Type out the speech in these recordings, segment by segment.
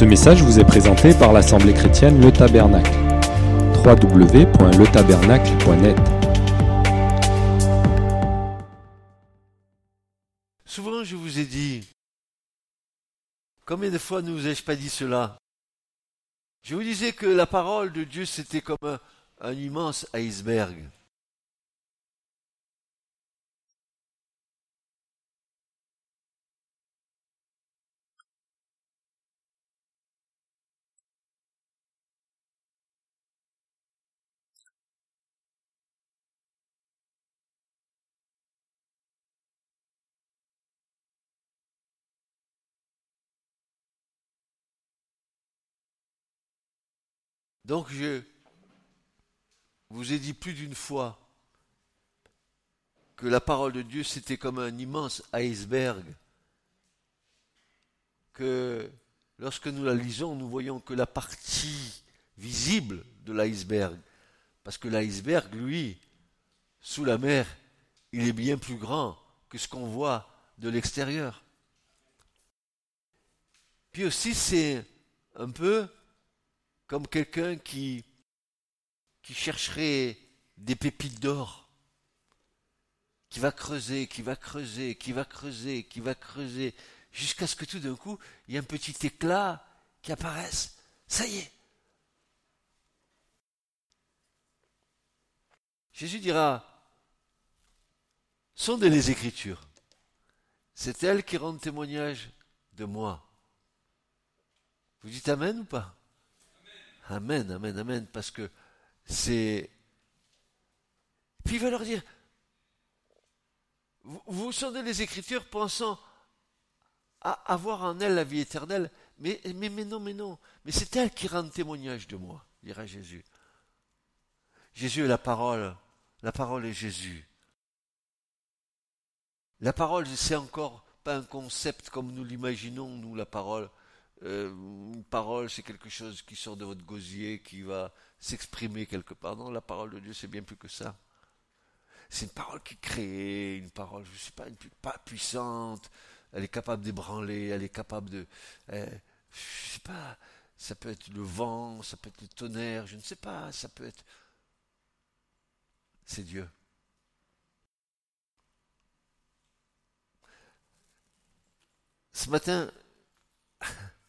Ce message vous est présenté par l'Assemblée chrétienne Le Tabernacle. www.letabernacle.net Souvent, je vous ai dit, combien de fois ne vous ai-je pas dit cela? Je vous disais que la parole de Dieu, c'était comme un, un immense iceberg. Donc je vous ai dit plus d'une fois que la parole de Dieu c'était comme un immense iceberg, que lorsque nous la lisons, nous voyons que la partie visible de l'iceberg, parce que l'iceberg, lui, sous la mer, il est bien plus grand que ce qu'on voit de l'extérieur. Puis aussi, c'est un peu comme quelqu'un qui, chercherait des pépites d'or, qui va creuser, qui va creuser, qui va creuser, qui va creuser, jusqu'à ce que tout d'un coup, il y ait un petit éclat qui apparaisse. Ça y est. Jésus dira, sondez les Écritures. C'est elles qui rendent témoignage de moi. Vous dites Amen ou pas? Amen, amen, amen, parce que c'est... Puis il va leur dire, vous, vous les Écritures pensant à avoir en elles la vie éternelle, mais, mais, mais non, mais non, mais c'est elles qui rendent témoignage de moi, dira Jésus. Jésus est la parole, la parole est Jésus. La parole, c'est encore pas un concept comme nous l'imaginons, nous, la parole. Euh, une parole, c'est quelque chose qui sort de votre gosier, qui va s'exprimer quelque part. Non, la parole de Dieu, c'est bien plus que ça. C'est une parole qui crée, une parole, je ne sais pas, pas puissante. Elle est capable d'ébranler, elle est capable de, euh, je sais pas, ça peut être le vent, ça peut être le tonnerre, je ne sais pas, ça peut être, c'est Dieu. Ce matin,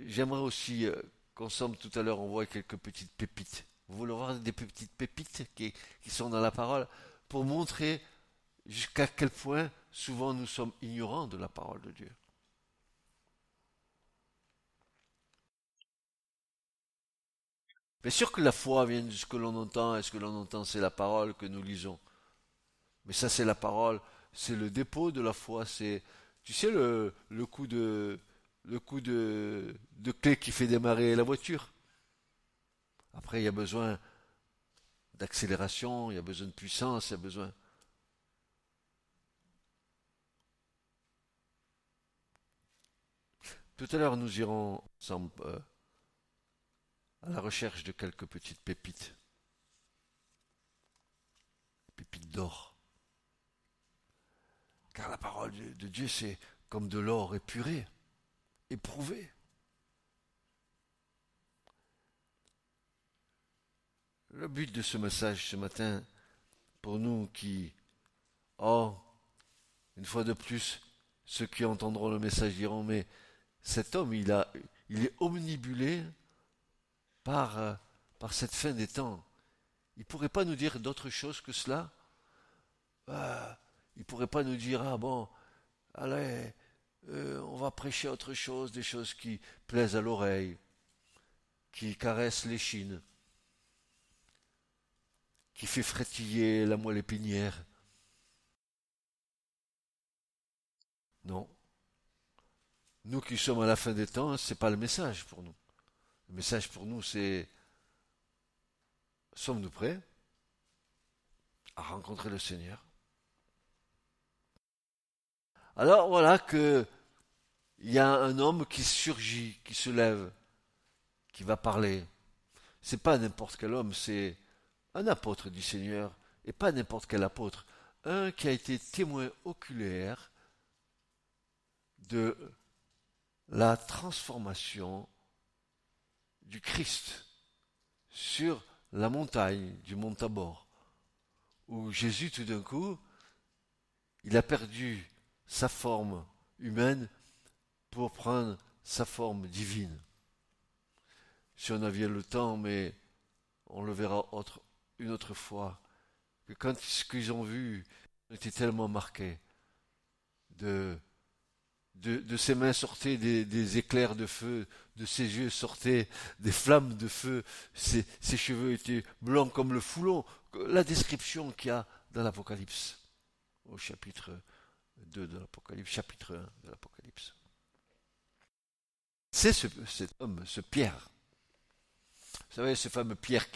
J'aimerais aussi euh, qu'on somme tout à l'heure, on voit quelques petites pépites. Vous voulez voir des petites pépites qui, sont dans la parole pour montrer jusqu'à quel point souvent nous sommes ignorants de la parole de Dieu. Bien sûr que la foi vient de ce que l'on entend, et ce que l'on entend, c'est la parole que nous lisons? Mais ça, c'est la parole, c'est le dépôt de la foi, c'est, tu sais, le, le coup de, le coup de, de clé qui fait démarrer la voiture. Après, il y a besoin d'accélération, il y a besoin de puissance, il y a besoin. Tout à l'heure, nous irons ensemble euh, à la recherche de quelques petites pépites. Pépites d'or. Car la parole de Dieu, c'est comme de l'or épuré éprouvé. Le but de ce message ce matin, pour nous qui, oh, une fois de plus, ceux qui entendront le message diront, mais cet homme, il, a, il est omnibulé par, euh, par cette fin des temps. Il ne pourrait pas nous dire d'autre chose que cela? Euh, Il ne pourrait pas nous dire, ah bon, allez, euh, on va prêcher autre chose, des choses qui plaisent à l'oreille, qui caressent l'échine, qui fait frétiller la moelle épinière. Non. Nous qui sommes à la fin des temps, ce n'est pas le message pour nous. Le message pour nous, c'est sommes-nous prêts à rencontrer le Seigneur? Alors voilà que il y a un homme qui surgit, qui se lève, qui va parler. C'est pas n'importe quel homme, c'est un apôtre du Seigneur, et pas n'importe quel apôtre, un qui a été témoin oculaire de la transformation du Christ sur la montagne du mont Tabor, où Jésus tout d'un coup, il a perdu sa forme humaine pour prendre sa forme divine. Si on avait le temps, mais on le verra une autre fois, que quand ce qu'ils ont vu était tellement marqué, de, de, ses mains sortaient des, éclairs de feu, de ses yeux sortaient des flammes de feu, ses, ses cheveux étaient blancs comme le foulon, la description qu'il y a dans l'Apocalypse, au chapitre 2 de l'Apocalypse, chapitre 1 de l'Apocalypse. C'est ce, cet homme, ce Pierre. Vous savez, ce fameux Pierre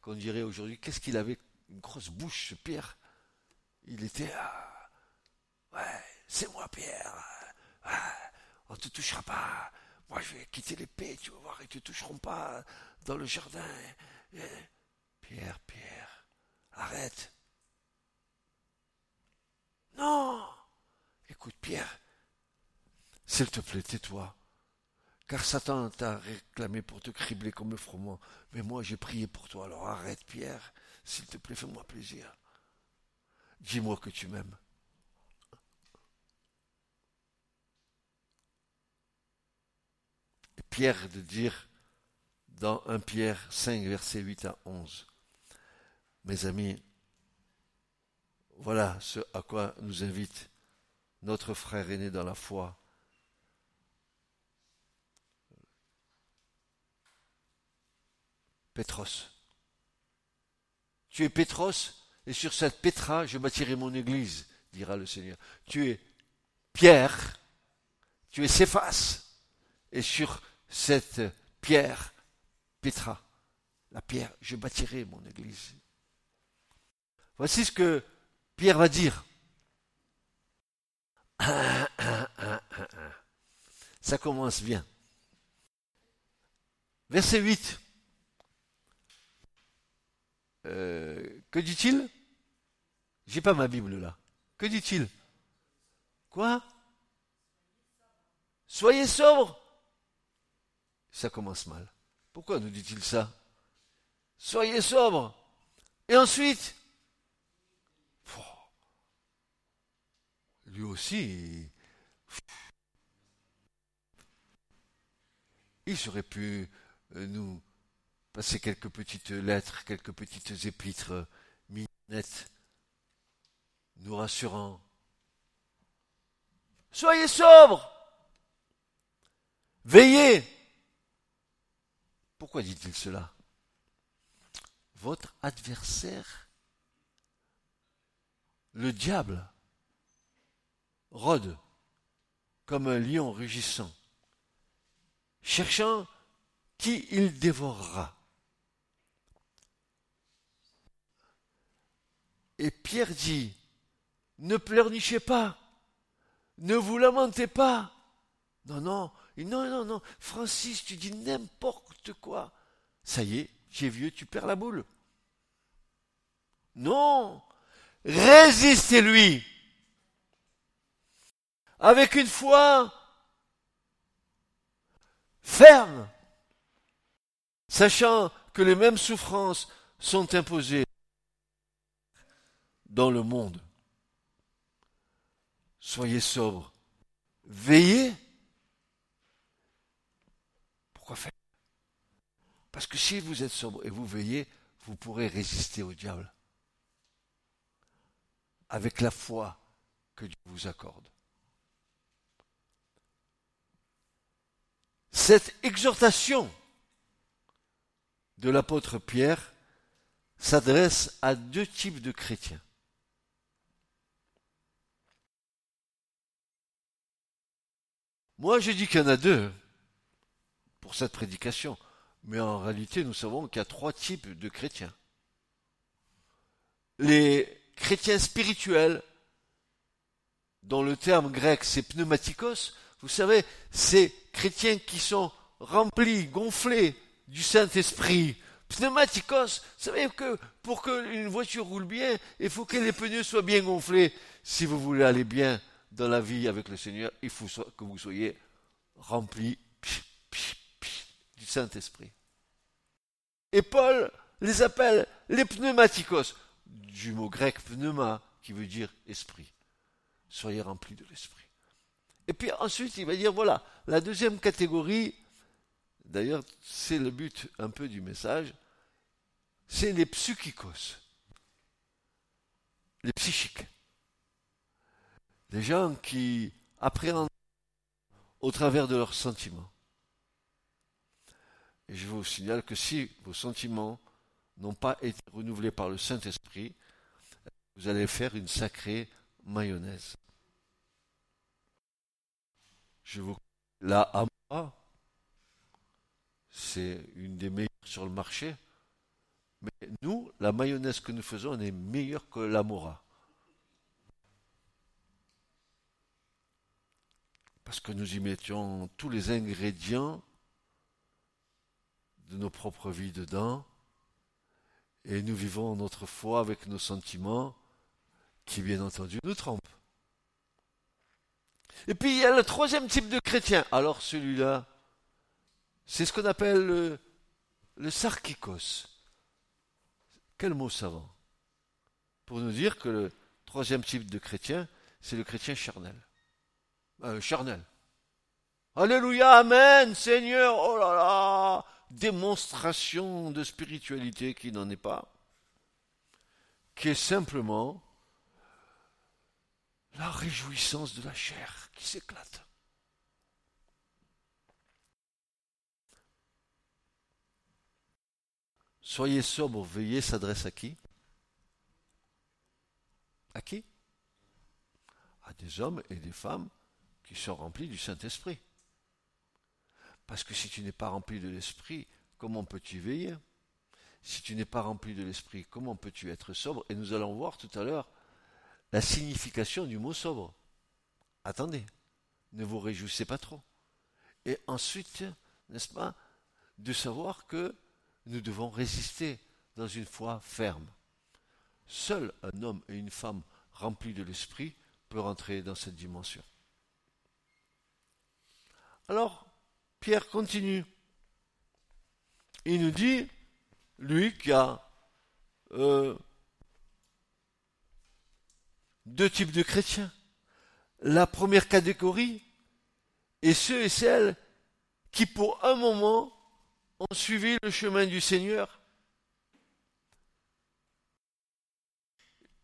qu'on dirait aujourd'hui, qu'est-ce qu'il avait? Une grosse bouche, ce Pierre. Il était. Ah, ouais, c'est moi, Pierre. Ah, on ne te touchera pas. Moi, je vais quitter l'épée, tu vas voir, ils ne te toucheront pas dans le jardin. Pierre, Pierre, arrête. Non Écoute, Pierre, s'il te plaît, tais-toi. Car Satan t'a réclamé pour te cribler comme le froment. Mais moi, j'ai prié pour toi. Alors arrête, Pierre. S'il te plaît, fais-moi plaisir. Dis-moi que tu m'aimes. Pierre de dire dans 1 Pierre 5, versets 8 à 11. Mes amis, voilà ce à quoi nous invite notre frère aîné dans la foi, Pétros. Tu es Pétros, et sur cette Pétra, je bâtirai mon église, dira le Seigneur. Tu es Pierre, tu es Céphas, et sur cette pierre, Pétra, la pierre, je bâtirai mon église. Voici ce que Pierre va dire. Ça commence bien. Verset 8. Euh, que dit-il? J'ai pas ma Bible là. Que dit-il? Quoi? Soyez sobre. Ça commence mal. Pourquoi nous dit-il ça? Soyez sobre. Et ensuite Lui aussi, il serait pu euh, nous passer quelques petites lettres, quelques petites épîtres minettes, nous rassurant. Soyez sobres, veillez. Pourquoi dit-il cela? Votre adversaire, le diable, rôde comme un lion rugissant, cherchant qui il dévorera. Et Pierre dit, ne pleurnichez pas, ne vous lamentez pas. Non, non, non, non, non, Francis, tu dis n'importe quoi. Ça y est, es vieux, tu perds la boule. Non, résistez-lui avec une foi ferme, sachant que les mêmes souffrances sont imposées dans le monde. Soyez sobres. Veillez. Pourquoi faire? Parce que si vous êtes sobre et vous veillez, vous pourrez résister au diable avec la foi que Dieu vous accorde. Cette exhortation de l'apôtre Pierre s'adresse à deux types de chrétiens. Moi, je dis qu'il y en a deux pour cette prédication, mais en réalité, nous savons qu'il y a trois types de chrétiens. Les chrétiens spirituels, dont le terme grec c'est pneumatikos, vous savez, ces chrétiens qui sont remplis, gonflés du Saint-Esprit, pneumatikos, vous savez que pour qu'une voiture roule bien, il faut que les pneus soient bien gonflés. Si vous voulez aller bien dans la vie avec le Seigneur, il faut que vous soyez remplis du Saint-Esprit. Et Paul les appelle les pneumatikos, du mot grec pneuma, qui veut dire esprit. Soyez remplis de l'esprit. Et puis ensuite, il va dire, voilà, la deuxième catégorie, d'ailleurs, c'est le but un peu du message, c'est les psychikos, les psychiques. Les gens qui appréhendent au travers de leurs sentiments. Et je vous signale que si vos sentiments n'ont pas été renouvelés par le Saint-Esprit, vous allez faire une sacrée mayonnaise. Je vous la Amora, c'est une des meilleures sur le marché. Mais nous, la mayonnaise que nous faisons, est meilleure que l'Amora. Parce que nous y mettions tous les ingrédients de nos propres vies dedans. Et nous vivons notre foi avec nos sentiments qui, bien entendu, nous trompent. Et puis il y a le troisième type de chrétien. Alors celui-là, c'est ce qu'on appelle le, le sarkikos. Quel mot savant? Pour nous dire que le troisième type de chrétien, c'est le chrétien charnel. Euh, charnel. Alléluia, Amen, Seigneur, oh là là, démonstration de spiritualité qui n'en est pas, qui est simplement la réjouissance de la chair qui s'éclate. Soyez sobre, veillez s'adresse à qui? À qui? À des hommes et des femmes qui sont remplis du Saint-Esprit. Parce que si tu n'es pas rempli de l'Esprit, comment peux-tu veiller? Si tu n'es pas rempli de l'Esprit, comment peux-tu être sobre? Et nous allons voir tout à l'heure la signification du mot sobre. Attendez, ne vous réjouissez pas trop. Et ensuite, n'est-ce pas, de savoir que nous devons résister dans une foi ferme. Seul un homme et une femme remplis de l'esprit peut rentrer dans cette dimension. Alors, Pierre continue. Il nous dit, lui qui a euh, deux types de chrétiens. La première catégorie est ceux et celles qui pour un moment ont suivi le chemin du Seigneur.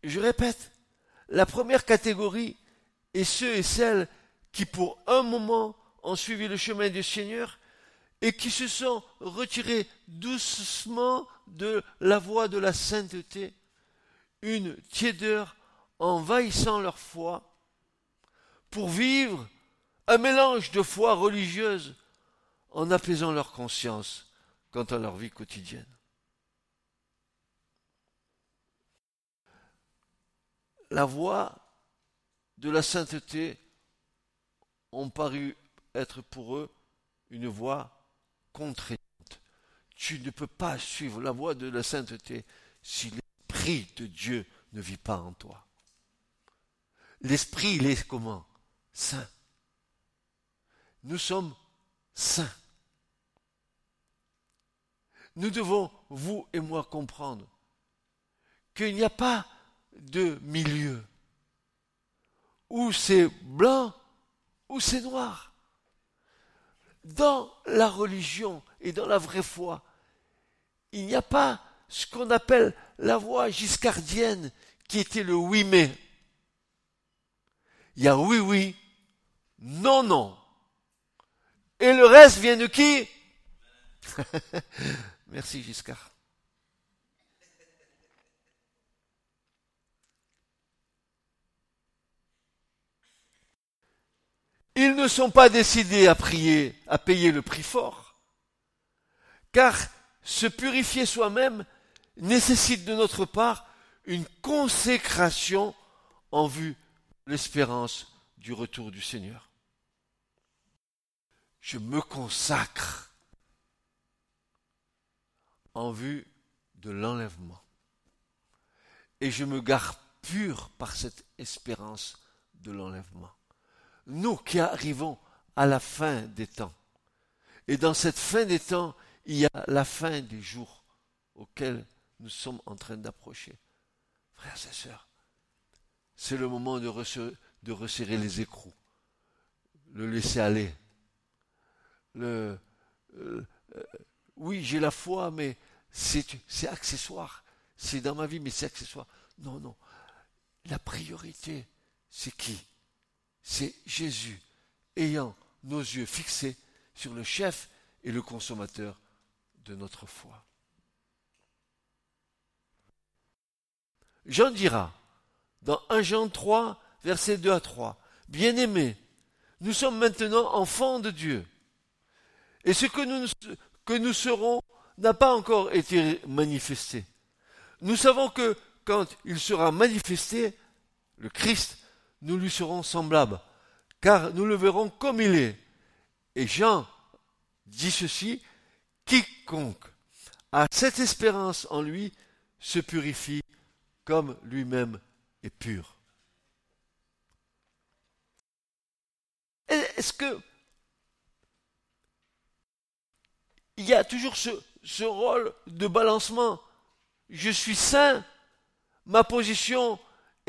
Je répète, la première catégorie est ceux et celles qui pour un moment ont suivi le chemin du Seigneur et qui se sont retirés doucement de la voie de la sainteté, une tiédeur envahissant leur foi, pour vivre un mélange de foi religieuse en apaisant leur conscience quant à leur vie quotidienne. La voie de la sainteté ont paru être pour eux une voie contraignante. Tu ne peux pas suivre la voie de la sainteté si l'Esprit de Dieu ne vit pas en toi. L'Esprit, il est comment? Saint. Nous sommes saints. Nous devons, vous et moi, comprendre qu'il n'y a pas de milieu où c'est blanc ou c'est noir. Dans la religion et dans la vraie foi, il n'y a pas ce qu'on appelle la voie giscardienne qui était le oui mais. Il y a oui oui, non non. Et le reste vient de qui? Merci Giscard. Ils ne sont pas décidés à prier, à payer le prix fort, car se purifier soi-même nécessite de notre part une consécration en vue de l'espérance du retour du Seigneur. Je me consacre en vue de l'enlèvement. Et je me garde pur par cette espérance de l'enlèvement. Nous qui arrivons à la fin des temps. Et dans cette fin des temps, il y a la fin des jours auxquels nous sommes en train d'approcher. Frères et sœurs, c'est le moment de resserrer, les écrous, le laisser aller. Le, euh, oui, j'ai la foi, mais c'est accessoire. C'est dans ma vie, mais c'est accessoire. Non, non. La priorité, c'est qui? C'est Jésus, ayant nos yeux fixés sur le chef et le consommateur de notre foi. Jean dira, dans 1 Jean 3, versets 2 à 3, Bien-aimés, nous sommes maintenant enfants de Dieu. Et ce que nous, que nous serons n'a pas encore été manifesté. Nous savons que quand il sera manifesté, le Christ, nous lui serons semblables, car nous le verrons comme il est. Et Jean dit ceci, quiconque a cette espérance en lui se purifie comme lui-même est pur. Est-ce que il y a toujours ce, rôle de balancement? Je suis saint, ma position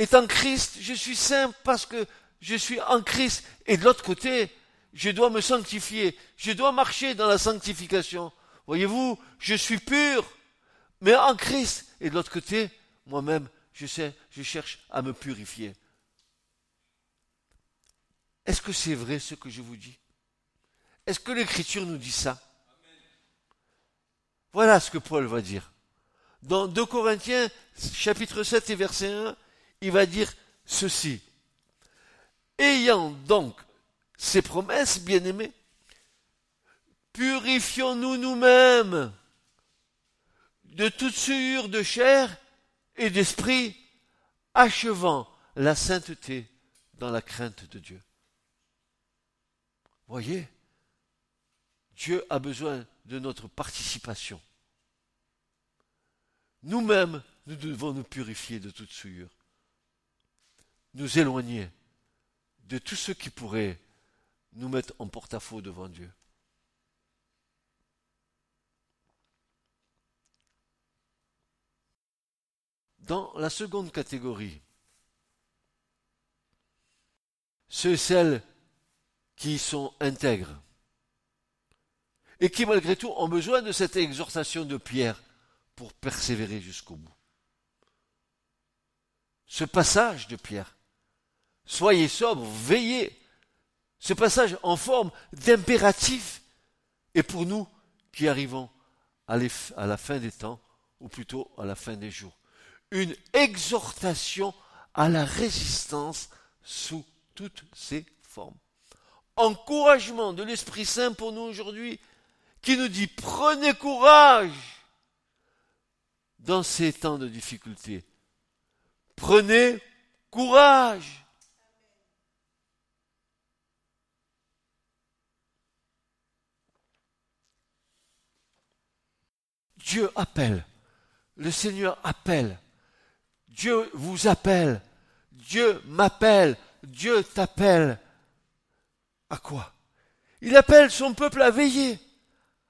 est en Christ, je suis saint parce que je suis en Christ. Et de l'autre côté, je dois me sanctifier, je dois marcher dans la sanctification. Voyez-vous, je suis pur, mais en Christ. Et de l'autre côté, moi-même, je sais, je cherche à me purifier. Est-ce que c'est vrai ce que je vous dis? Est-ce que l'Écriture nous dit ça? Voilà ce que Paul va dire. Dans 2 Corinthiens, chapitre 7 et verset 1, il va dire ceci. Ayant donc ces promesses, bien-aimés, purifions-nous nous-mêmes de toute souillure de chair et d'esprit, achevant la sainteté dans la crainte de Dieu. Voyez, Dieu a besoin de notre participation. Nous-mêmes, nous devons nous purifier de toute souillure, nous éloigner de tout ce qui pourrait nous mettre en porte-à-faux devant Dieu. Dans la seconde catégorie, ceux et celles qui sont intègres et qui malgré tout ont besoin de cette exhortation de Pierre pour persévérer jusqu'au bout. Ce passage de Pierre, soyez sobres, veillez, ce passage en forme d'impératif est pour nous qui arrivons à la fin des temps, ou plutôt à la fin des jours. Une exhortation à la résistance sous toutes ses formes. Encouragement de l'Esprit Saint pour nous aujourd'hui, qui nous dit prenez courage dans ces temps de difficulté. Prenez courage. Dieu appelle. Le Seigneur appelle. Dieu vous appelle. Dieu m'appelle. Dieu t'appelle. À quoi? Il appelle son peuple à veiller,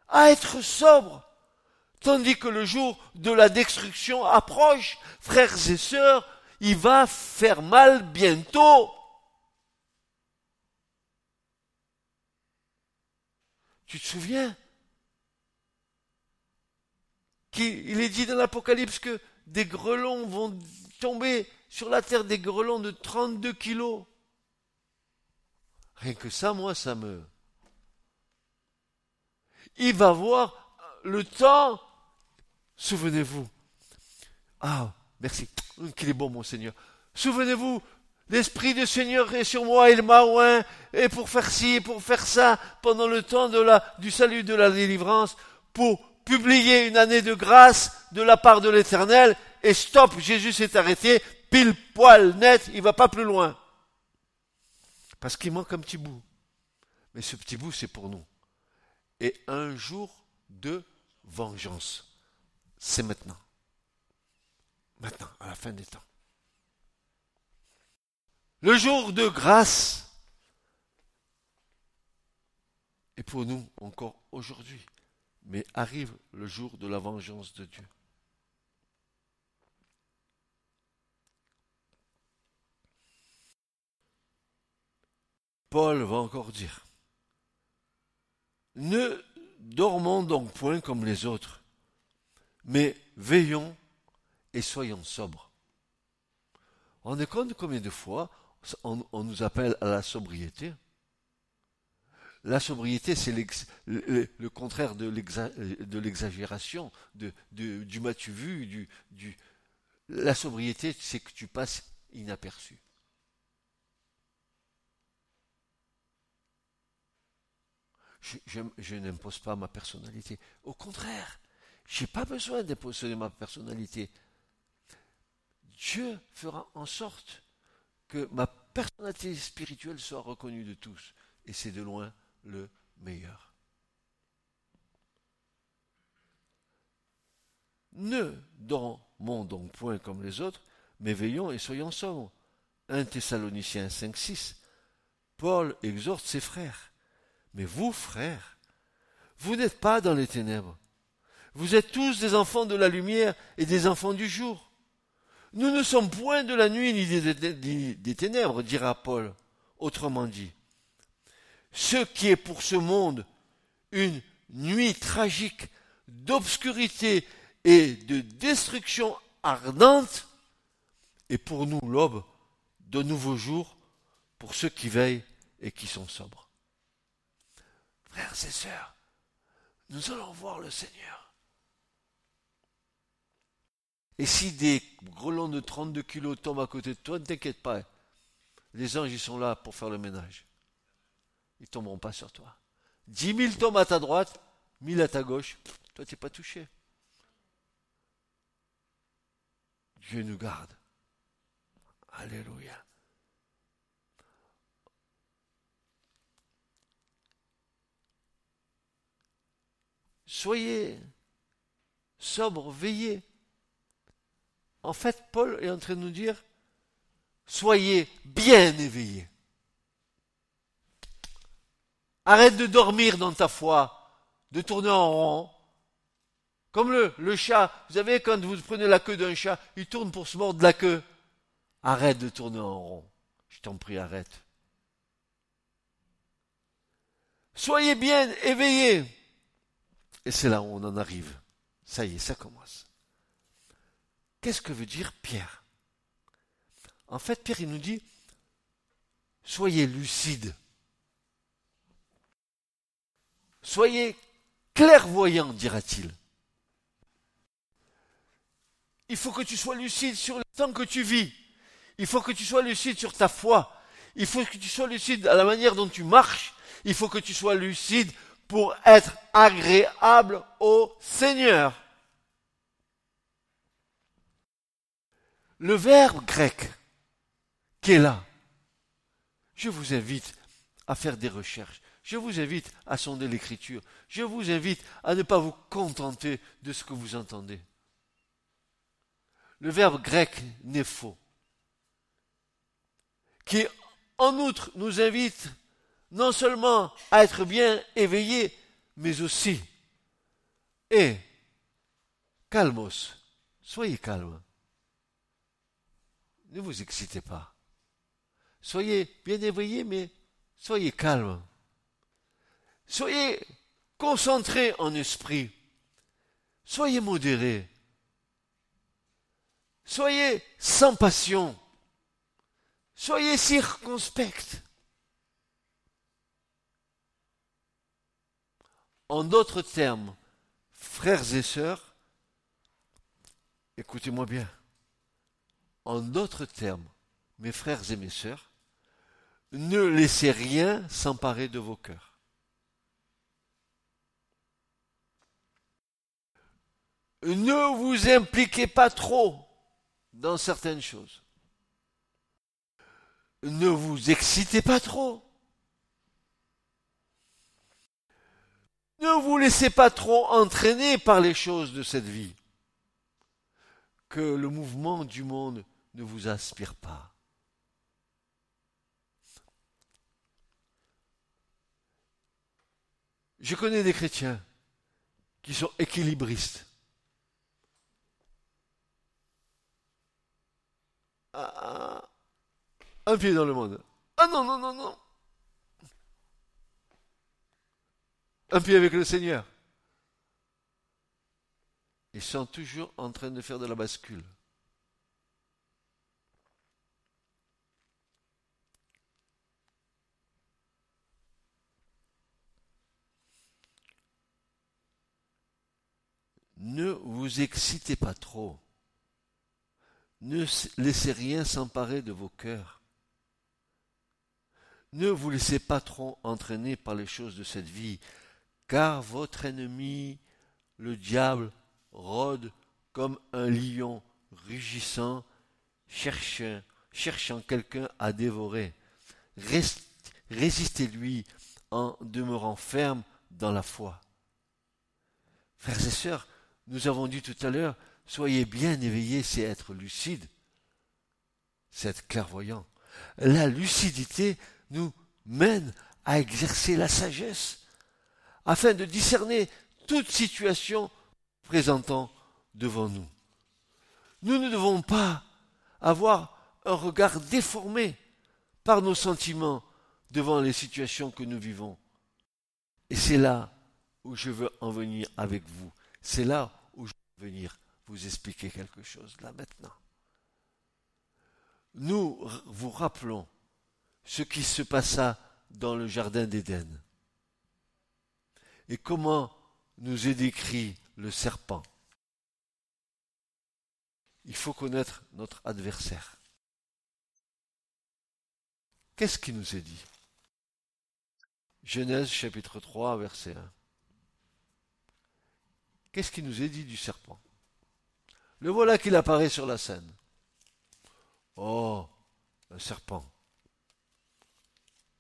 à être sobre, tandis que le jour de la destruction approche, frères et sœurs, il va faire mal bientôt. Tu te souviens? Qu'il est dit dans l'Apocalypse que des grelons vont tomber sur la terre, des grelons de 32 kilos. Rien que ça, moi, ça me... Il va voir le temps. Souvenez-vous. Ah, merci. Qu'il est bon, mon Seigneur. Souvenez-vous, l'Esprit du Seigneur est sur moi, il m'a oint, et pour faire ci, pour faire ça, pendant le temps du salut, de la délivrance, pour publier une année de grâce de la part de l'Éternel, et stop, Jésus s'est arrêté, pile poil net, il va pas plus loin. Parce qu'il manque un petit bout. Mais ce petit bout, c'est pour nous. Et un jour de vengeance. C'est maintenant. Maintenant, à la fin des temps. Le jour de grâce et pour nous encore aujourd'hui. Mais arrive le jour de la vengeance de Dieu. Paul va encore dire, ne dormons donc point comme les autres, mais veillons et soyons sobres. On est compte combien de fois on, nous appelle à la sobriété? La sobriété, c'est le, contraire de l'exagération, du m'as-tu vu, du, du, la sobriété, c'est que tu passes inaperçu. je, n'impose pas ma personnalité. Au contraire, je n'ai pas besoin d'imposer ma personnalité. Dieu fera en sorte que ma personnalité spirituelle soit reconnue de tous. Et c'est de loin le meilleur. Ne dormons donc point comme les autres, mais veillons et soyons sobres. 1 Thessaloniciens 5, 6. Paul exhorte ses frères mais vous, frères, vous n'êtes pas dans les ténèbres. Vous êtes tous des enfants de la lumière et des enfants du jour. Nous ne sommes point de la nuit ni des, ténèbres, dira Paul. Autrement dit, ce qui est pour ce monde une nuit tragique d'obscurité et de destruction ardente est pour nous l'aube de nouveaux jours pour ceux qui veillent et qui sont sobres. Frères et sœurs, nous allons voir le Seigneur. Et si des grelons de 32 kilos tombent à côté de toi, ne t'inquiète pas. Les anges, sont là pour faire le ménage. Ils tomberont pas sur toi. 10 000 tombent à ta droite, 1000 à ta gauche. Toi, tu n'es pas touché. Dieu nous garde. Alléluia. soyez sobres, veillez. En fait, Paul est en train de nous dire, soyez bien éveillés. Arrête de dormir dans ta foi, de tourner en rond. Comme le, le chat, vous savez, quand vous prenez la queue d'un chat, il tourne pour se mordre la queue. Arrête de tourner en rond. Je t'en prie, arrête. Soyez bien éveillés. Et c'est là où on en arrive. Ça y est, ça commence. Qu'est-ce que veut dire Pierre? En fait, Pierre, il nous dit, soyez lucide. Soyez clairvoyant, dira-t-il. Il faut que tu sois lucide sur le temps que tu vis. Il faut que tu sois lucide sur ta foi. Il faut que tu sois lucide à la manière dont tu marches. Il faut que tu sois lucide pour être agréable au Seigneur. Le verbe grec qui est là, je vous invite à faire des recherches. Je vous invite à sonder l'écriture. Je vous invite à ne pas vous contenter de ce que vous entendez. Le verbe grec faux, qui en outre nous invite non seulement à être bien éveillé, mais aussi, et calmos, soyez calme. Ne vous excitez pas. Soyez bien éveillé, mais soyez calme. Soyez concentré en esprit. Soyez modéré. Soyez sans passion. Soyez circonspect. En d'autres termes, frères et sœurs, écoutez-moi bien. En d'autres termes, mes frères et mes sœurs, ne laissez rien s'emparer de vos cœurs. Ne vous impliquez pas trop dans certaines choses. Ne vous excitez pas trop. Ne vous laissez pas trop entraîner par les choses de cette vie. Que le mouvement du monde ne vous inspire pas. Je connais des chrétiens qui sont équilibristes. Un pied dans le monde. Ah non, non, non, non. Un pied avec le Seigneur. Ils sont toujours en train de faire de la bascule. Ne vous excitez pas trop. Ne laissez rien s'emparer de vos cœurs. Ne vous laissez pas trop entraîner par les choses de cette vie, car votre ennemi, le diable, rôde comme un lion rugissant, cherchant, cherchant quelqu'un à dévorer. Résistez-lui en demeurant ferme dans la foi. Frères et sœurs, nous avons dit tout à l'heure, soyez bien éveillés, c'est être lucide, c'est être clairvoyant. La lucidité nous mène à exercer la sagesse, afin de discerner toute situation présentant devant nous. Nous ne devons pas avoir un regard déformé par nos sentiments devant les situations que nous vivons. Et c'est là où je veux en venir avec vous. C'est là venir vous expliquer quelque chose là maintenant. Nous vous rappelons ce qui se passa dans le jardin d'Éden et comment nous est décrit le serpent. Il faut connaître notre adversaire. Qu'est-ce qui nous est dit? Genèse chapitre 3 verset 1. Qu'est-ce qui nous est dit du serpent? Le voilà qu'il apparaît sur la scène. Oh, un serpent.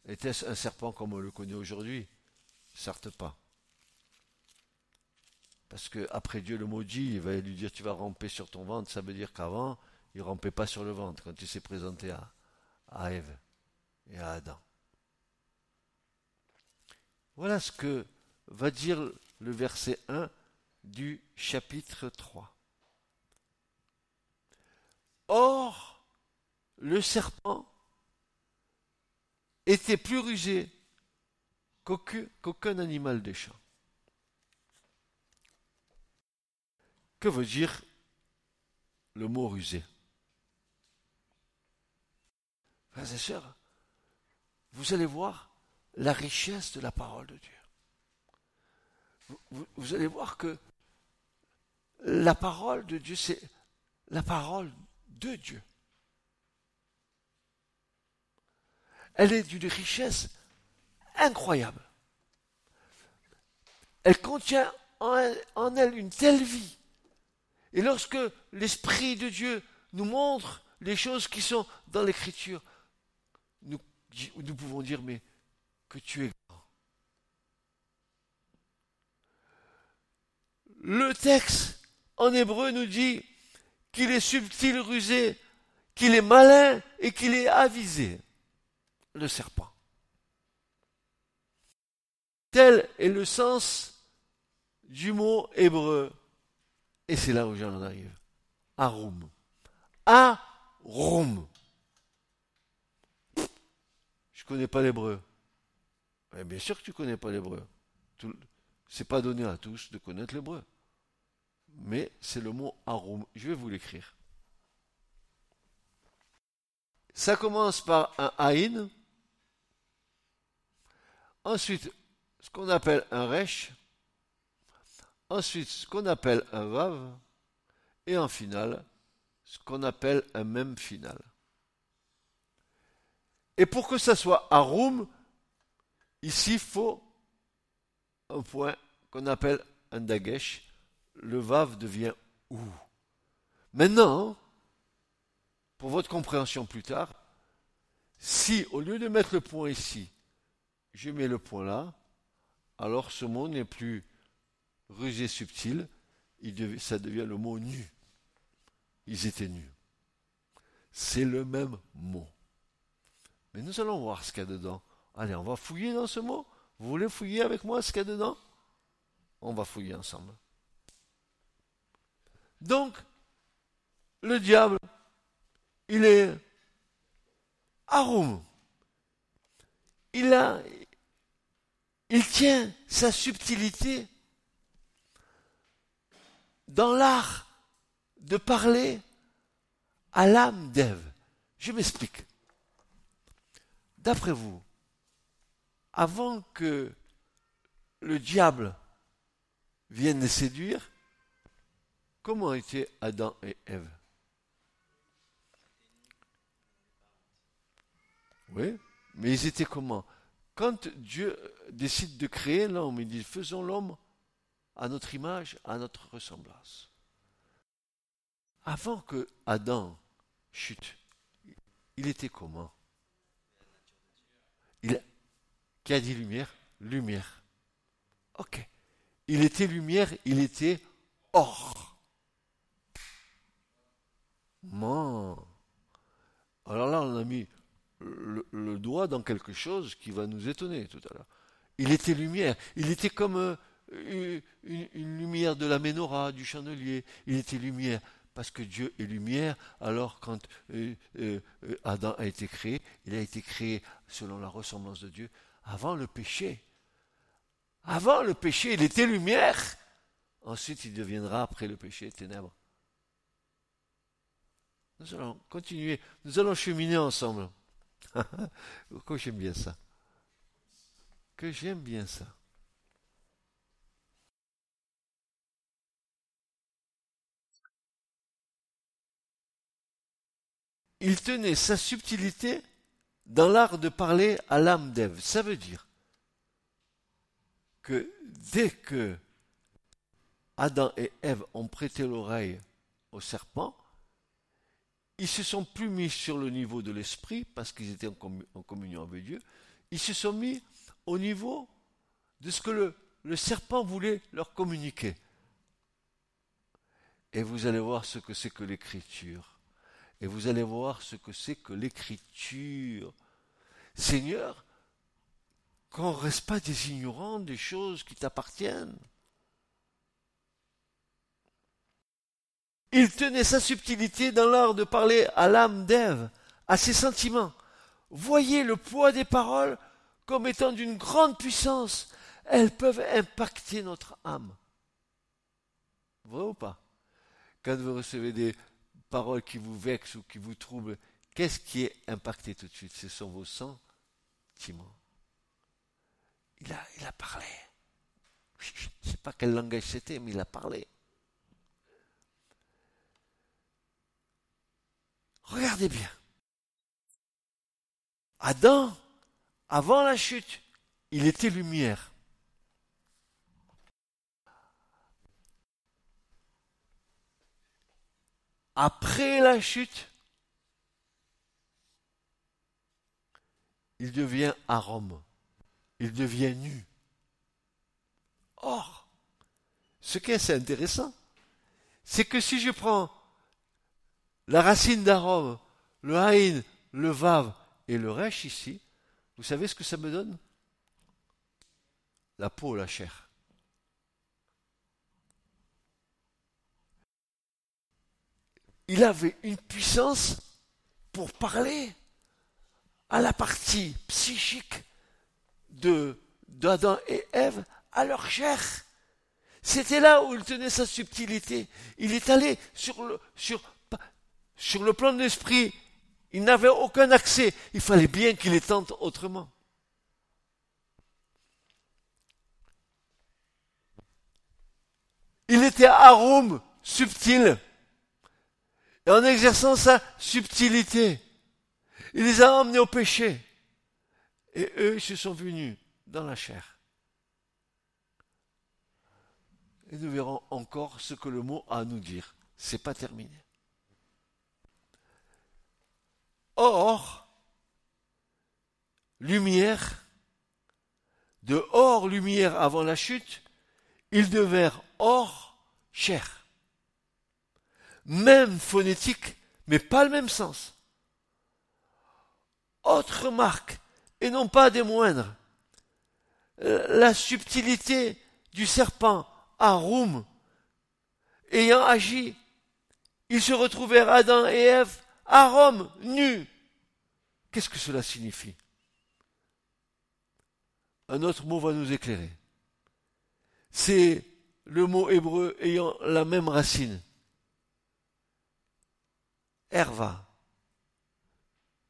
Était-ce un serpent comme on le connaît aujourd'hui? Certes pas. Parce que après Dieu le maudit, il va lui dire tu vas ramper sur ton ventre. Ça veut dire qu'avant, il rampait pas sur le ventre quand il s'est présenté à, à Ève et à Adam. Voilà ce que va dire le verset 1 du chapitre 3. Or, le serpent était plus rusé qu'aucun animal des champs. Que veut dire le mot rusé? Frères et sœurs, vous allez voir la richesse de la parole de Dieu. vous allez voir que la parole de Dieu, c'est la parole de Dieu. Elle est d'une richesse incroyable. Elle contient en elle, une telle vie. Et lorsque l'Esprit de Dieu nous montre les choses qui sont dans l'Écriture, nous, pouvons dire, mais que tu es grand. Le texte en hébreu nous dit qu'il est subtil, rusé, qu'il est malin et qu'il est avisé, le serpent. Tel est le sens du mot hébreu. Et c'est là où j'en arrive. Arum. Arum. Je ne connais pas l'hébreu. bien sûr que tu ne connais pas l'hébreu. C'est pas donné à tous de connaître l'hébreu mais c'est le mot arum. Je vais vous l'écrire. Ça commence par un aïn, ensuite ce qu'on appelle un resh, ensuite ce qu'on appelle un vav, et en finale ce qu'on appelle un même final. Et pour que ça soit arum, ici il faut un point qu'on appelle un dagesh, le Vav devient ou. Maintenant, pour votre compréhension plus tard, si au lieu de mettre le point ici, je mets le point là, alors ce mot n'est plus rusé subtil, il ça devient le mot nu. Ils étaient nus. C'est le même mot. Mais nous allons voir ce qu'il y a dedans. Allez, on va fouiller dans ce mot, Vous voulez fouiller avec moi ce qu'il y a dedans? On va fouiller ensemble. Donc, le diable, il est Arum. Il a, il tient sa subtilité dans l'art de parler à l'âme d'Ève. Je m'explique. D'après vous, avant que le diable vienne les séduire, comment étaient Adam et Ève? Oui, mais ils étaient comment? Quand Dieu décide de créer l'homme, il dit faisons l'homme à notre image, à notre ressemblance. Avant que Adam chute, il était comment? Il, Qui a dit lumière? Lumière. Ok. Il était lumière, il était or. Man. Alors là, on a mis le, doigt dans quelque chose qui va nous étonner tout à l'heure. Il était lumière, il était comme euh, une, lumière de la menorah, du chandelier, il était lumière. Parce que Dieu est lumière, alors quand euh, euh, Adam a été créé, il a été créé selon la ressemblance de Dieu avant le péché. Avant le péché, il était lumière. Ensuite, il deviendra, après le péché, ténèbres. Nous allons continuer, nous allons cheminer ensemble. que j'aime bien ça? Que j'aime bien ça. Il tenait sa subtilité dans l'art de parler à l'âme d'Ève. Ça veut dire que dès que Adam et Ève ont prêté l'oreille au serpent, ils se sont plus mis sur le niveau de l'esprit parce qu'ils étaient en, communion avec Dieu. Ils se sont mis au niveau de ce que le, le serpent voulait leur communiquer. Et vous allez voir ce que c'est que l'écriture. Et vous allez voir ce que c'est que l'écriture. Seigneur, qu'on ne reste pas des ignorants des choses qui t'appartiennent. Il tenait sa subtilité dans l'art de parler à l'âme d'Ève, à ses sentiments. Voyez le poids des paroles comme étant d'une grande puissance. Elles peuvent impacter notre âme. Vrai ou pas? Quand vous recevez des paroles qui vous vexent ou qui vous troublent, qu'est-ce qui est impacté tout de suite? Ce sont vos sentiments. Il a, il a parlé. Je ne sais pas quel langage c'était, mais il a parlé. Regardez bien. Adam, avant la chute, il était lumière. Après la chute, il devient arôme. Il devient nu. Or, ce qui est assez intéressant, c'est que si je prends la racine d'arôme, le haïn, le vav et le resh ici, vous savez ce que ça me donne? La peau, la chair. Il avait une puissance pour parler à la partie psychique de d'Adam et Ève, à leur chair. C'était là où il tenait sa subtilité. Il est allé sur, le, sur sur le plan de l'esprit, il n'avait aucun accès. Il fallait bien qu'il les tente autrement. Il était arôme, subtil. Et en exerçant sa subtilité, il les a emmenés au péché. Et eux, se sont venus dans la chair. Et nous verrons encore ce que le mot a à nous dire. C'est pas terminé. Or, lumière, de hors lumière avant la chute, ils devinrent or chair. Même phonétique, mais pas le même sens. Autre marque, et non pas des moindres. la subtilité du serpent Arum ayant agi, ils se retrouvèrent Adam et Ève à nus. Qu'est-ce que cela signifie? Un autre mot va nous éclairer. C'est le mot hébreu ayant la même racine. Herva.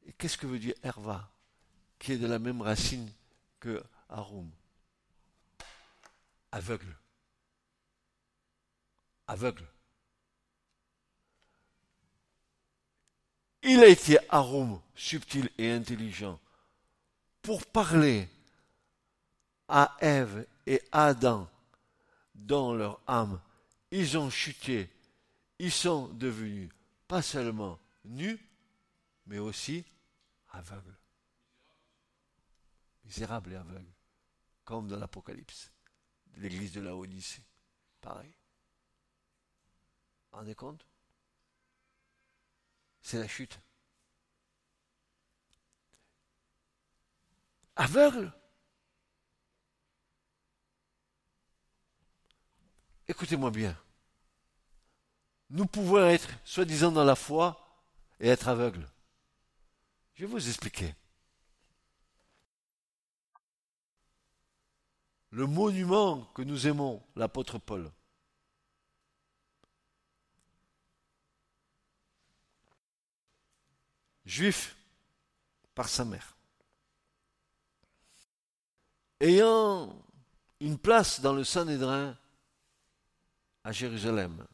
Et qu'est-ce que veut dire Herva Qui est de la même racine que Arum? Aveugle. Aveugle. Il a été Arum, subtil et intelligent, pour parler à Ève et Adam dans leur âme. Ils ont chuté, ils sont devenus pas seulement nus, mais aussi aveugles. Misérables et aveugles, comme dans l'Apocalypse, l'église de la Odyssée. Pareil. Vous rendez compte? C'est la chute. Aveugle Écoutez-moi bien. Nous pouvons être soi-disant dans la foi et être aveugles. Je vais vous expliquer. Le monument que nous aimons, l'apôtre Paul, juif par sa mère, ayant une place dans le Sanhédrin à Jérusalem,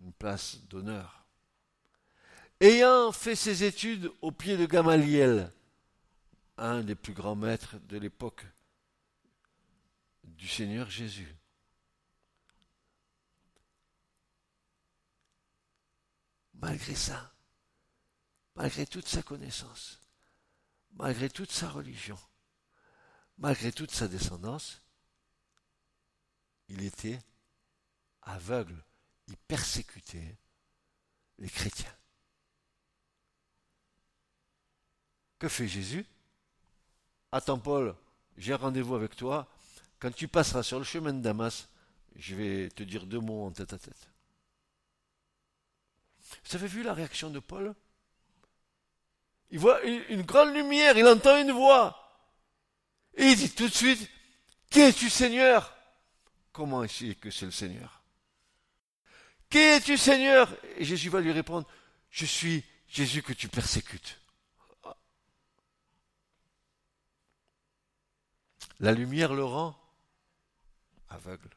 une place d'honneur. Ayant fait ses études au pied de Gamaliel, un des plus grands maîtres de l'époque du Seigneur Jésus. Malgré ça, malgré toute sa connaissance, malgré toute sa religion, malgré toute sa descendance, il était aveugle, il persécutait les chrétiens. Que fait Jésus? Attends Paul, j'ai rendez-vous avec toi. Quand tu passeras sur le chemin de Damas, je vais te dire deux mots en tête à tête. Vous avez vu la réaction de Paul? Il voit une grande lumière, il entend une voix. Et il dit tout de suite, Qui es-tu Seigneur? Comment est-ce que c'est le Seigneur? Qui es-tu Seigneur? Et Jésus va lui répondre, je suis Jésus que tu persécutes. La lumière le rend aveugle.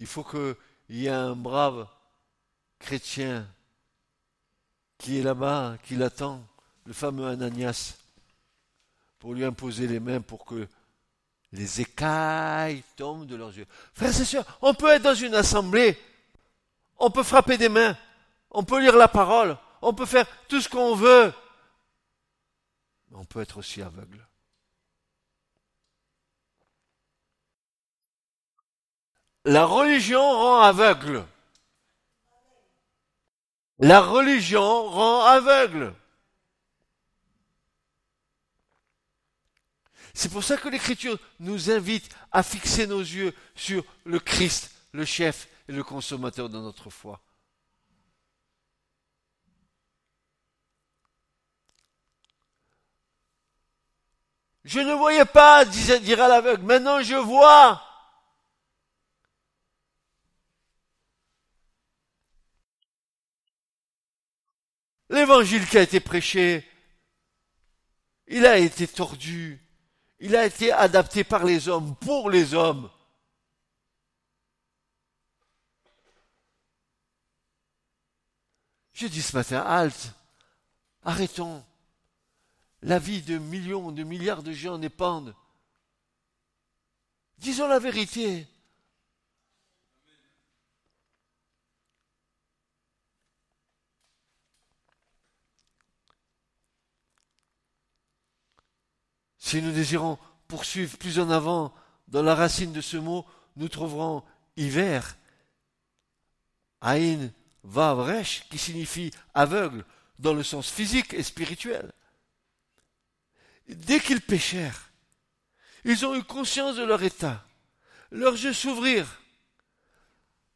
Il faut qu'il y ait un brave chrétien qui est là-bas, qui l'attend, le fameux Ananias, pour lui imposer les mains pour que les écailles tombent de leurs yeux. Frères et sœurs, on peut être dans une assemblée, on peut frapper des mains, on peut lire la parole, on peut faire tout ce qu'on veut, mais on peut être aussi aveugle. La religion rend aveugle. La religion rend aveugle. C'est pour ça que l'Écriture nous invite à fixer nos yeux sur le Christ, le chef et le consommateur de notre foi. Je ne voyais pas, dira l'aveugle, maintenant je vois. L'évangile qui a été prêché, il a été tordu, il a été adapté par les hommes, pour les hommes. Je dis ce matin, halte, arrêtons. La vie de millions, de milliards de gens dépendent. Disons la vérité. Si nous désirons poursuivre plus en avant dans la racine de ce mot, nous trouverons hiver, Aïn Vavresh, qui signifie aveugle dans le sens physique et spirituel. dès qu'ils péchèrent, ils ont eu conscience de leur état. Leurs yeux s'ouvrirent.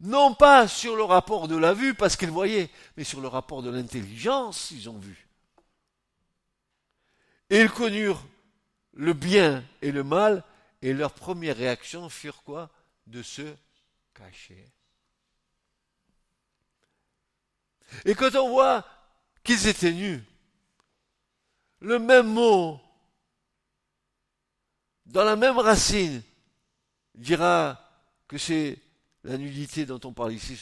Non pas sur le rapport de la vue, parce qu'ils voyaient, mais sur le rapport de l'intelligence, ils ont vu. Et ils connurent le bien et le mal, et leur première réaction furent quoi? De se cacher. Et quand on voit qu'ils étaient nus, le même mot, dans la même racine, dira que c'est la nudité dont on parle ici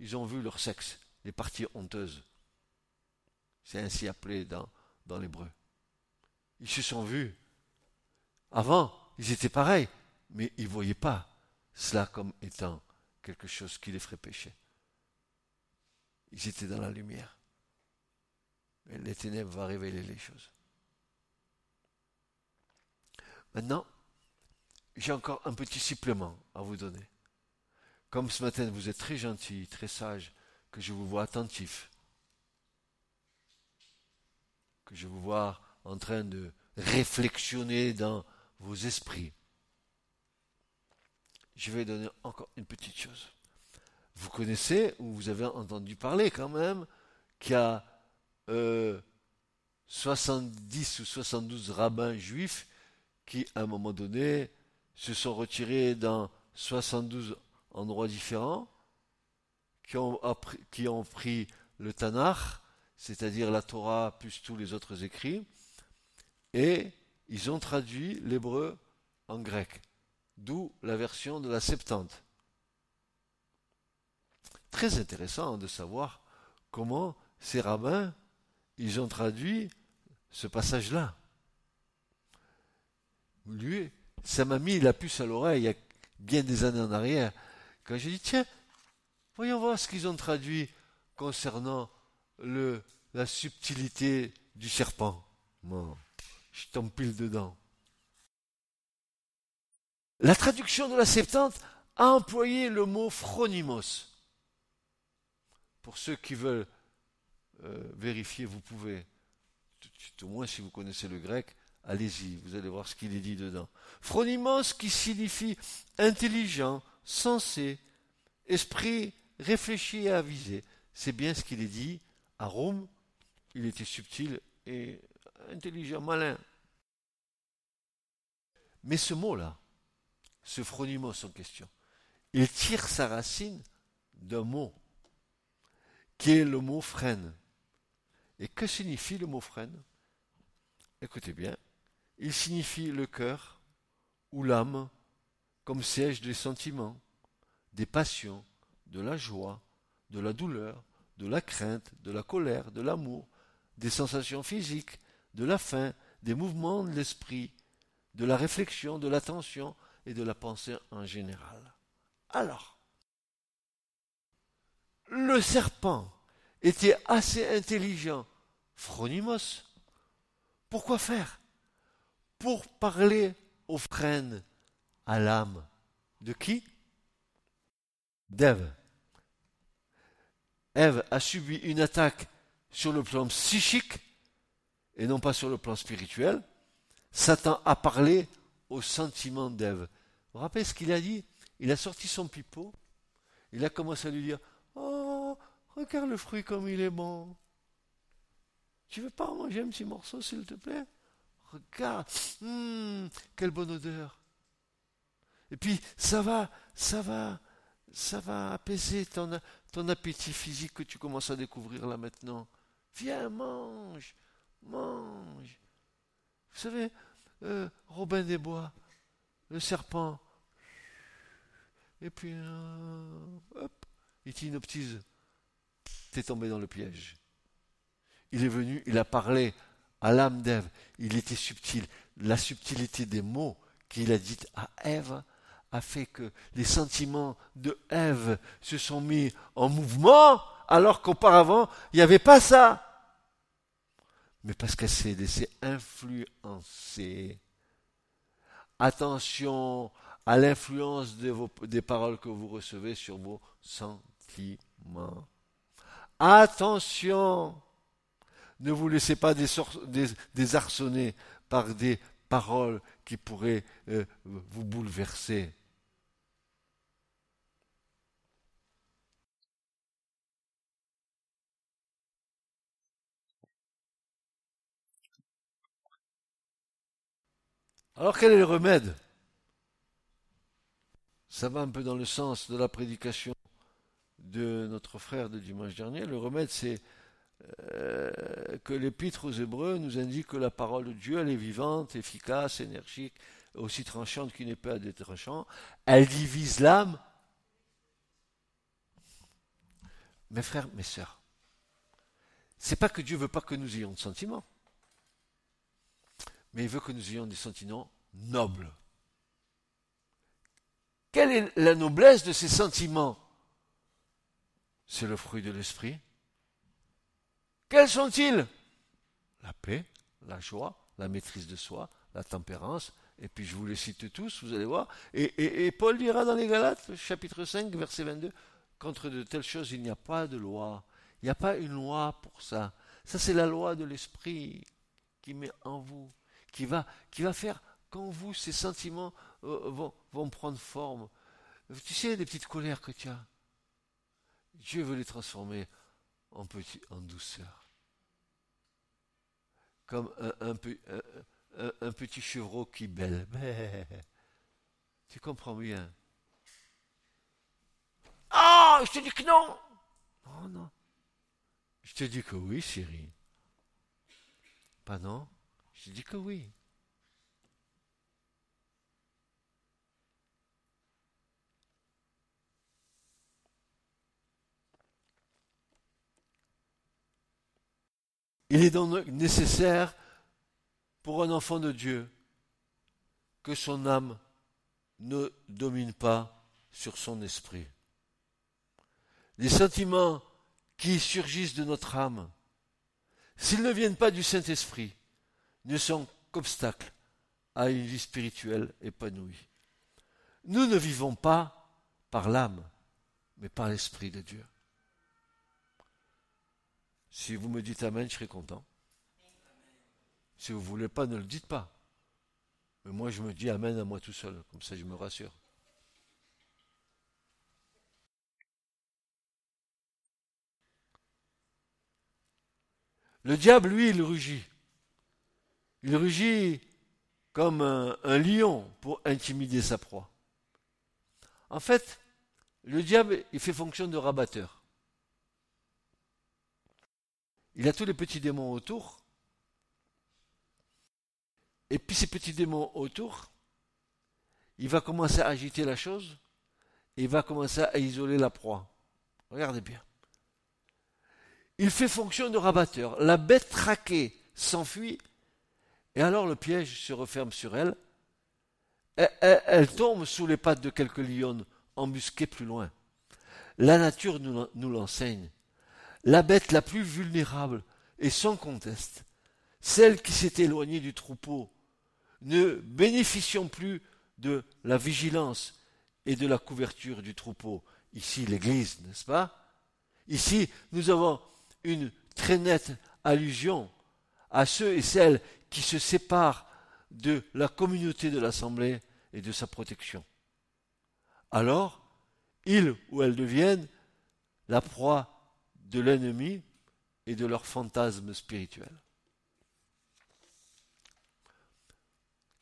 ils ont vu leur sexe, les parties honteuses. C'est ainsi appelé dans, dans l'hébreu. Ils se sont vus. Avant, ils étaient pareils, mais ils ne voyaient pas cela comme étant quelque chose qui les ferait pécher. Ils étaient dans la lumière. Mais les ténèbres vont révéler les choses. Maintenant, j'ai encore un petit supplément à vous donner. Comme ce matin, vous êtes très gentil, très sage, que je vous vois attentif, que je vous vois en train de réflexionner dans vos esprits. Je vais donner encore une petite chose. Vous connaissez, ou vous avez entendu parler quand même, qu'il y a 70 euh, ou 72 rabbins juifs qui, à un moment donné, se sont retirés dans 72 endroits différents, qui ont, qui ont pris le Tanakh, c'est-à-dire la Torah plus tous les autres écrits, et ils ont traduit l'hébreu en grec, d'où la version de la Septante. Très intéressant de savoir comment ces rabbins, ils ont traduit ce passage-là. Lui, ça m'a mis la puce à l'oreille il y a bien des années en arrière, quand j'ai dit, tiens, voyons voir ce qu'ils ont traduit concernant le, la subtilité du serpent. Je tombe pile dedans. La traduction de la Septante a employé le mot phronimos. Pour ceux qui veulent euh, vérifier, vous pouvez, tout au moins si vous connaissez le grec, Allez-y, vous allez voir ce qu'il est dit dedans. Phronimos qui signifie intelligent, sensé, esprit réfléchi et avisé. C'est bien ce qu'il est dit à Rome. Il était subtil et intelligent, malin. Mais ce mot-là, ce phronimos en question, il tire sa racine d'un mot, qui est le mot freine. Et que signifie le mot freine Écoutez bien, il signifie le cœur ou l'âme comme siège des sentiments, des passions, de la joie, de la douleur, de la crainte, de la colère, de l'amour, des sensations physiques, de la faim, des mouvements de l'esprit, de la réflexion, de l'attention et de la pensée en général. Alors, le serpent était assez intelligent, Phronimos. Pourquoi faire? Pour parler aux frênes, à l'âme. De qui? D'Ève. Ève a subi une attaque sur le plan psychique et non pas sur le plan spirituel. Satan a parlé au sentiment d'Ève. Vous vous rappelez ce qu'il a dit? Il a sorti son pipeau. Il a commencé à lui dire Oh, regarde le fruit comme il est bon. Tu veux pas en manger un petit morceau, s'il te plaît? Regarde, hum, quelle bonne odeur. Et puis, ça va, ça va, ça va apaiser ton, ton appétit physique que tu commences à découvrir là maintenant. Viens, mange, mange. Vous savez, euh, Robin des Bois, le serpent, et puis, euh, hop, il t'inoptise. T'es tombé dans le piège. Il est venu, il a parlé à l'âme d'Ève. Il était subtil. La subtilité des mots qu'il a dit à Ève a fait que les sentiments de Ève se sont mis en mouvement alors qu'auparavant, il n'y avait pas ça. Mais parce qu'elle s'est laissée influencer. Attention à l'influence des paroles que vous recevez sur vos sentiments. Attention ne vous laissez pas désarçonner par des paroles qui pourraient euh, vous bouleverser. Alors quel est le remède? Ça va un peu dans le sens de la prédication de notre frère de dimanche dernier. Le remède, c'est euh, que l'épître aux Hébreux nous indique que la parole de Dieu, elle est vivante, efficace, énergique, aussi tranchante qu'une épée à des tranchants. Elle divise l'âme. Mes frères, mes sœurs, c'est pas que Dieu veut pas que nous ayons de sentiments mais il veut que nous ayons des sentiments nobles. Quelle est la noblesse de ces sentiments? C'est le fruit de l'esprit. Quels sont-ils? La paix, la joie, la maîtrise de soi, la tempérance, et puis je vous les cite tous, vous allez voir. Et, Paul dira dans les Galates, chapitre 5, verset 22, contre de telles choses, il n'y a pas de loi. Il n'y a pas une loi pour ça. Ça, c'est la loi de l'esprit qui met en vous qui va, qui va faire quand vous, ces sentiments euh, vont, vont prendre forme. Tu sais, les petites colères que tu as, Dieu veut les transformer en, petit, en douceur. Comme un, petit chevreau qui belle. tu comprends bien. Ah, je te dis que non. Oh non. Je te dis que oui, chérie. Pas non. Je dis que oui. Il est donc nécessaire pour un enfant de Dieu que son âme ne domine pas sur son esprit. Les sentiments qui surgissent de notre âme, s'ils ne viennent pas du Saint-Esprit, ne sont qu'obstacles à une vie spirituelle épanouie. Nous ne vivons pas par l'âme, mais par l'Esprit de Dieu. Si vous me dites Amen, je serai content. Si vous ne voulez pas, ne le dites pas. Mais moi, je me dis Amen à moi tout seul, comme ça je me rassure. Le diable, lui, il rugit. Il rugit comme un, lion pour intimider sa proie. En fait, le diable, il fait fonction de rabatteur. Il a tous les petits démons autour. Et puis ces petits démons autour, il va commencer à agiter la chose et il va commencer à isoler la proie. Regardez bien. Il fait fonction de rabatteur. La bête traquée s'enfuit et alors le piège se referme sur elle. Elle, tombe sous les pattes de quelques lions embusqués plus loin. La nature nous l'enseigne. La bête la plus vulnérable est sans conteste celle qui s'est éloignée du troupeau. Ne bénéficions plus de la vigilance et de la couverture du troupeau. Ici, l'Église, n'est-ce pas? Ici, nous avons une très nette allusion à ceux et celles qui se sépare de la communauté de l'Assemblée et de sa protection. Alors, ils ou elles deviennent la proie de l'ennemi et de leur fantasme spirituel.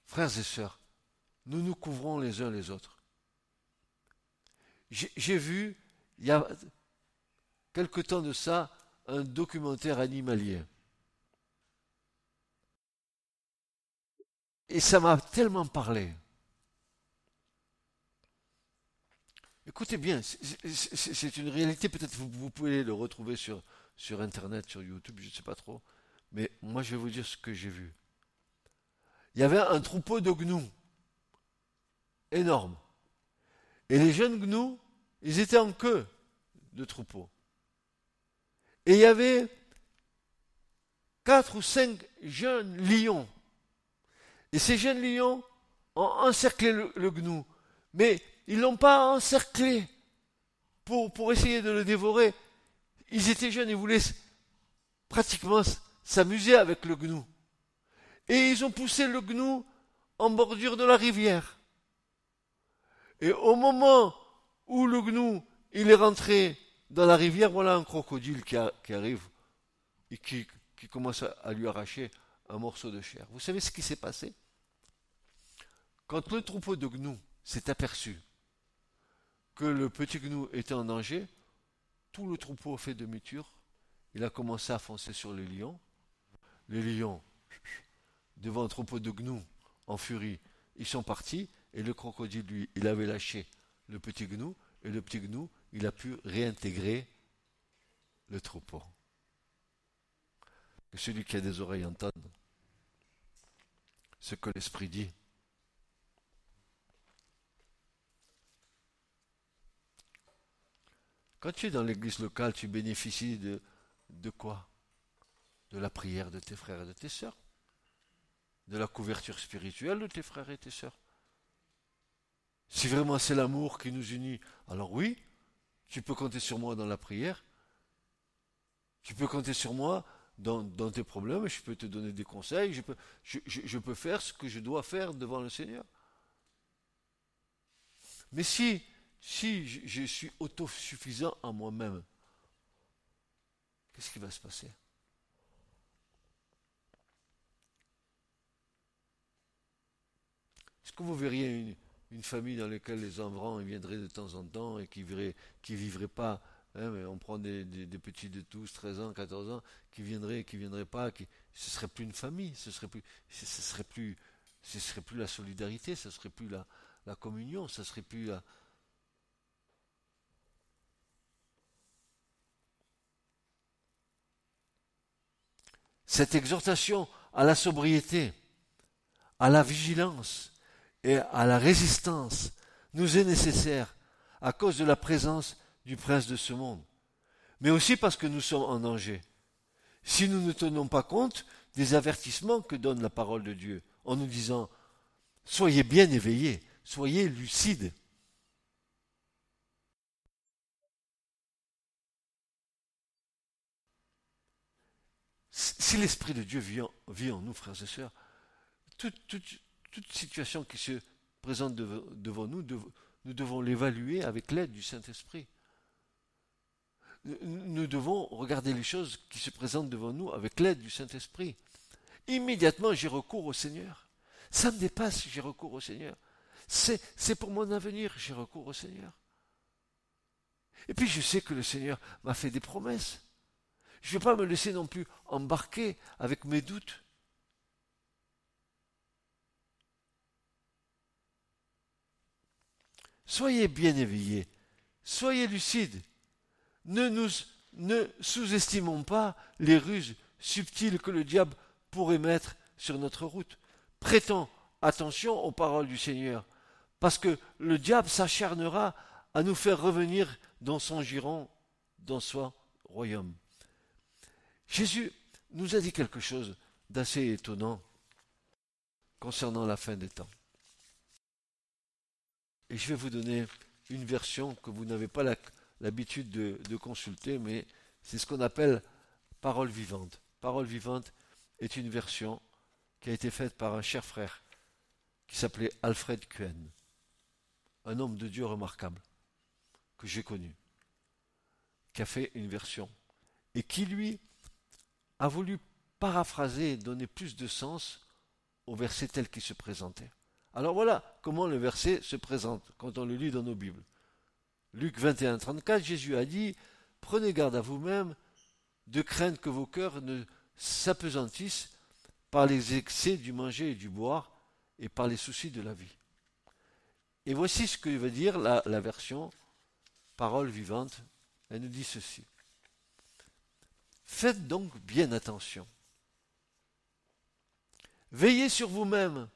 Frères et sœurs, nous nous couvrons les uns les autres. J'ai vu, il y a quelque temps de ça, un documentaire animalier. Et ça m'a tellement parlé. Écoutez bien, c'est une réalité, peut-être vous, vous pouvez le retrouver sur, Internet, sur YouTube, je ne sais pas trop. Mais moi, je vais vous dire ce que j'ai vu. Il y avait un troupeau de gnous, énorme. Et les jeunes gnous, ils étaient en queue de troupeau. Et il y avait quatre ou cinq jeunes lions et ces jeunes lions ont encerclé le, gnou. Mais ils ne l'ont pas encerclé pour, essayer de le dévorer. Ils étaient jeunes et voulaient pratiquement s'amuser avec le gnou. Et ils ont poussé le gnou en bordure de la rivière. Et au moment où le gnou, est rentré dans la rivière, voilà un crocodile qui, arrive et qui commence à lui arracher un morceau de chair. Vous savez ce qui s'est passé? Quand le troupeau de gnous s'est aperçu que le petit gnou était en danger, tout le troupeau a fait demi-tour. Il a commencé à foncer sur les lions. Les lions, devant un troupeau de gnous, en furie, ils sont partis. Et le crocodile, lui, il avait lâché le petit gnou. Et le petit gnou, il a pu réintégrer le troupeau. Que celui qui a des oreilles entende ce que l'Esprit dit. Quand tu es dans l'église locale, tu bénéficies de, de quoi? De la prière de tes frères et de tes sœurs De la couverture spirituelle de tes frères et tes sœurs Si vraiment c'est l'amour qui nous unit, alors oui, tu peux compter sur moi dans la prière. Tu peux compter sur moi dans, dans tes problèmes, je peux te donner des conseils, je peux, je, je peux faire ce que je dois faire devant le Seigneur. Mais si si je, suis autosuffisant en moi-même, qu'est-ce qui va se passer? Est-ce que vous verriez une, famille dans laquelle les enfants viendraient de temps en temps et qui ne qui vivraient pas hein, On prend des, petits de 12, 13 ans, 14 ans, qui viendraient qui ne viendraient pas, qui, ce serait plus une famille, ce serait plus, ce serait plus, ce serait plus la solidarité, ce serait plus la, la communion, ce serait plus la, Cette exhortation à la sobriété, à la vigilance et à la résistance nous est nécessaire à cause de la présence du prince de ce monde, mais aussi parce que nous sommes en danger. Si nous ne tenons pas compte des avertissements que donne la parole de Dieu en nous disant Soyez bien éveillés, soyez lucides, Si l'Esprit de Dieu vit en, nous, frères et sœurs, toute, situation qui se présente devant nous, nous devons l'évaluer avec l'aide du Saint-Esprit. Nous devons regarder les choses qui se présentent devant nous avec l'aide du Saint-Esprit. Immédiatement, j'ai recours au Seigneur. Ça me dépasse, j'ai recours au Seigneur. C'est pour mon avenir, j'ai recours au Seigneur. Et puis je sais que le Seigneur m'a fait des promesses. Je ne vais pas me laisser non plus embarquer avec mes doutes. Soyez bien éveillés, soyez lucides. Ne nous ne sous-estimons pas les ruses subtiles que le diable pourrait mettre sur notre route. Prêtons attention aux paroles du Seigneur, parce que le diable s'acharnera à nous faire revenir dans son giron, dans son royaume. Jésus nous a dit quelque chose d'assez étonnant concernant la fin des temps. Et je vais vous donner une version que vous n'avez pas l'habitude de, consulter, mais c'est ce qu'on appelle parole vivante. Parole vivante est une version qui a été faite par un cher frère qui s'appelait Alfred Kuen, un homme de Dieu remarquable que j'ai connu, qui a fait une version et qui lui a voulu paraphraser et donner plus de sens au verset tel qu'il se présentait. Alors voilà comment le verset se présente quand on le lit dans nos Bibles. Luc 21, 34, Jésus a dit Prenez garde à vous-même de craindre que vos cœurs ne s'apesantissent par les excès du manger et du boire et par les soucis de la vie. Et voici ce que veut dire la, la version parole vivante. Elle nous dit ceci. Faites donc bien attention. Veillez sur vous-même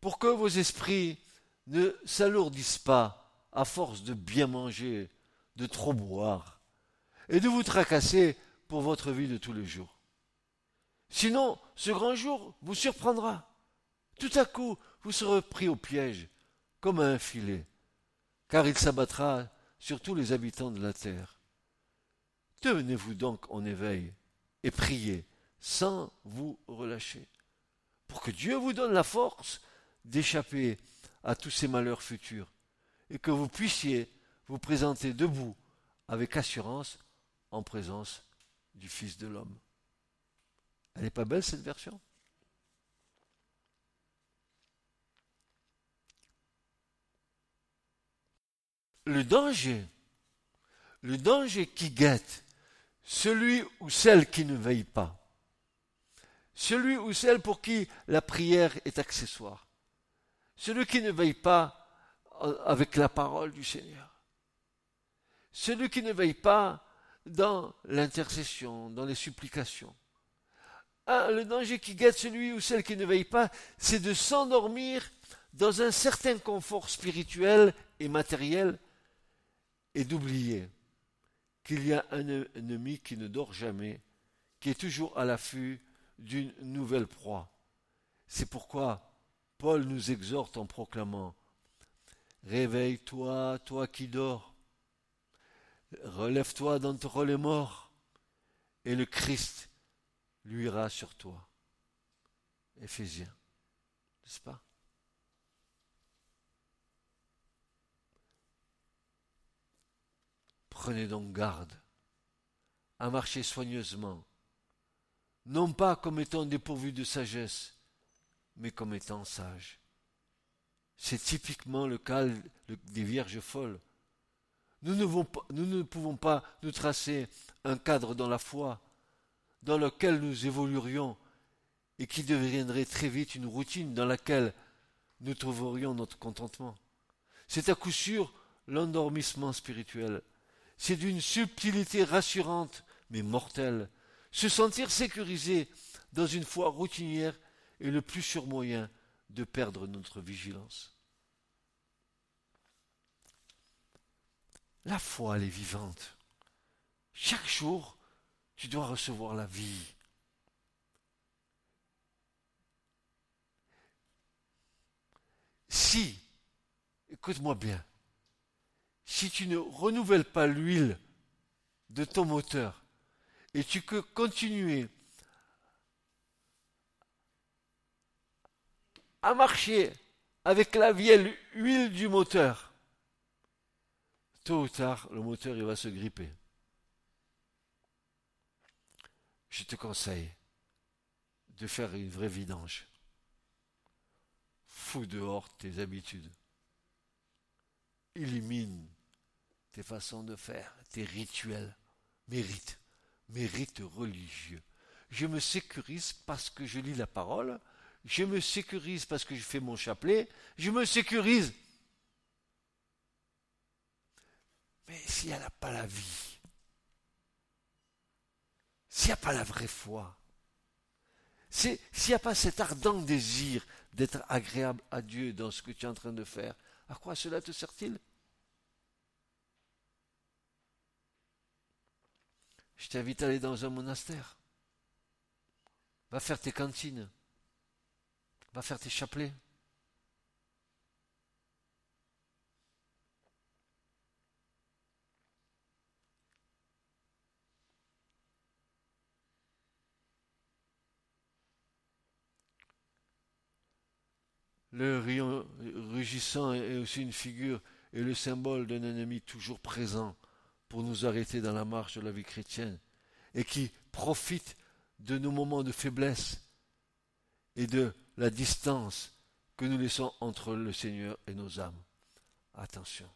pour que vos esprits ne s'alourdissent pas à force de bien manger, de trop boire, et de vous tracasser pour votre vie de tous les jours. Sinon, ce grand jour vous surprendra. Tout à coup, vous serez pris au piège, comme à un filet, car il s'abattra sur tous les habitants de la terre. Tenez-vous donc en éveil et priez sans vous relâcher. pour que Dieu vous donne la force d'échapper à tous ces malheurs futurs et que vous puissiez vous présenter debout avec assurance en présence du Fils de l'homme. Elle n'est pas belle cette version? Le danger, le danger qui guette celui ou celle qui ne veille pas, celui ou celle pour qui la prière est accessoire, celui qui ne veille pas avec la parole du Seigneur, celui qui ne veille pas dans l'intercession, dans les supplications. Ah, le danger qui guette celui ou celle qui ne veille pas, c'est de s'endormir dans un certain confort spirituel et matériel et d'oublier qu'il y a un ennemi qui ne dort jamais, qui est toujours à l'affût d'une nouvelle proie. C'est pourquoi Paul nous exhorte en proclamant Réveille-toi, toi qui dors, relève-toi d'entre les morts, et le Christ luira sur toi. Éphésiens, n'est-ce pas? Prenez donc garde à marcher soigneusement, non pas comme étant dépourvu de sagesse, mais comme étant sage. C'est typiquement le cas des vierges folles. Nous ne, pouvons pas nous tracer un cadre dans la foi dans lequel nous évoluerions et qui deviendrait très vite une routine dans laquelle nous trouverions notre contentement. C'est à coup sûr l'endormissement spirituel c'est d'une subtilité rassurante, mais mortelle. Se sentir sécurisé dans une foi routinière est le plus sûr moyen de perdre notre vigilance. La foi, elle est vivante. Chaque jour, tu dois recevoir la vie. Si, écoute-moi bien, si tu ne renouvelles pas l'huile de ton moteur et tu peux continuer à marcher avec la vieille huile du moteur, tôt ou tard, le moteur va se gripper. Je te conseille de faire une vraie vidange. Fous dehors tes habitudes. Élimine tes façons de faire, tes rituels, mes rites, mes rites religieux. Je me sécurise parce que je lis la parole, je me sécurise parce que je fais mon chapelet, je me sécurise. Mais s'il n'y a pas la vie, s'il n'y a pas la vraie foi, s'il n'y a pas cet ardent désir d'être agréable à Dieu dans ce que tu es en train de faire, à quoi cela te sert-il? Je t'invite à aller dans un monastère. Va faire tes cantines. Va faire tes chapelets. Le rayon rugissant est aussi une figure et le symbole d'un ennemi toujours présent pour nous arrêter dans la marche de la vie chrétienne et qui profite de nos moments de faiblesse et de la distance que nous laissons entre le Seigneur et nos âmes. Attention,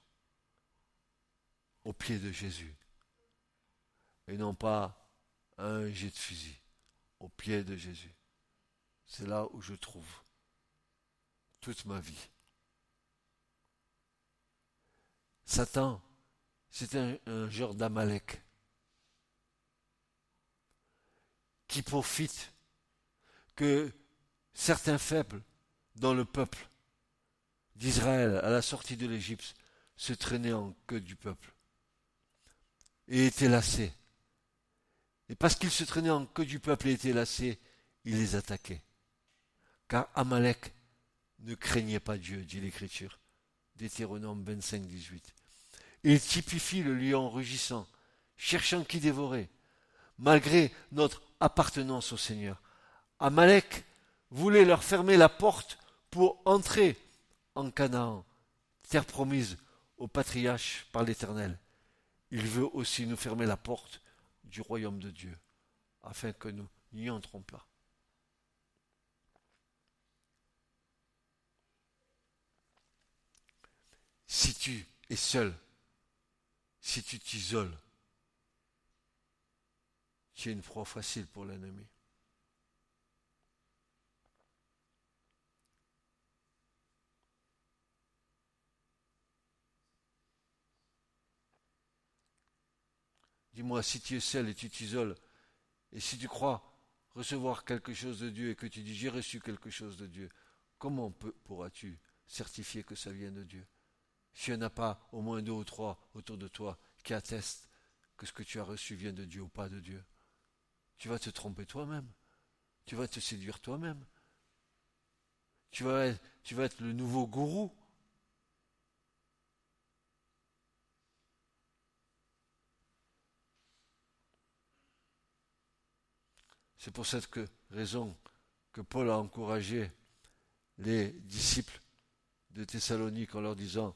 au pied de Jésus, et non pas un jet de fusil, au pied de Jésus. C'est là où je trouve toute ma vie. Satan c'est un, genre d'Amalek qui profite que certains faibles dans le peuple d'Israël à la sortie de l'Égypte se traînaient en queue du peuple et étaient lassés. Et parce qu'ils se traînaient en queue du peuple et étaient lassés, il les attaquait. Car Amalek ne craignait pas Dieu, dit l'Écriture. Deutéronome 25, 18. Il typifie le lion rugissant, cherchant qui dévorer, malgré notre appartenance au Seigneur. Amalek voulait leur fermer la porte pour entrer en Canaan, terre promise au patriarche par l'Éternel. Il veut aussi nous fermer la porte du royaume de Dieu, afin que nous n'y entrons pas. Si tu es seul, si tu t'isoles, tu es une proie facile pour l'ennemi. Dis-moi, si tu es seul et tu t'isoles, et si tu crois recevoir quelque chose de Dieu et que tu dis j'ai reçu quelque chose de Dieu, comment pourras-tu certifier que ça vient de Dieu? Si il n'y en a pas au moins deux ou trois autour de toi qui attestent que ce que tu as reçu vient de Dieu ou pas de Dieu, tu vas te tromper toi-même. Tu vas te séduire toi-même. Tu vas être le nouveau gourou C'est pour cette raison que Paul a encouragé les disciples de Thessalonique en leur disant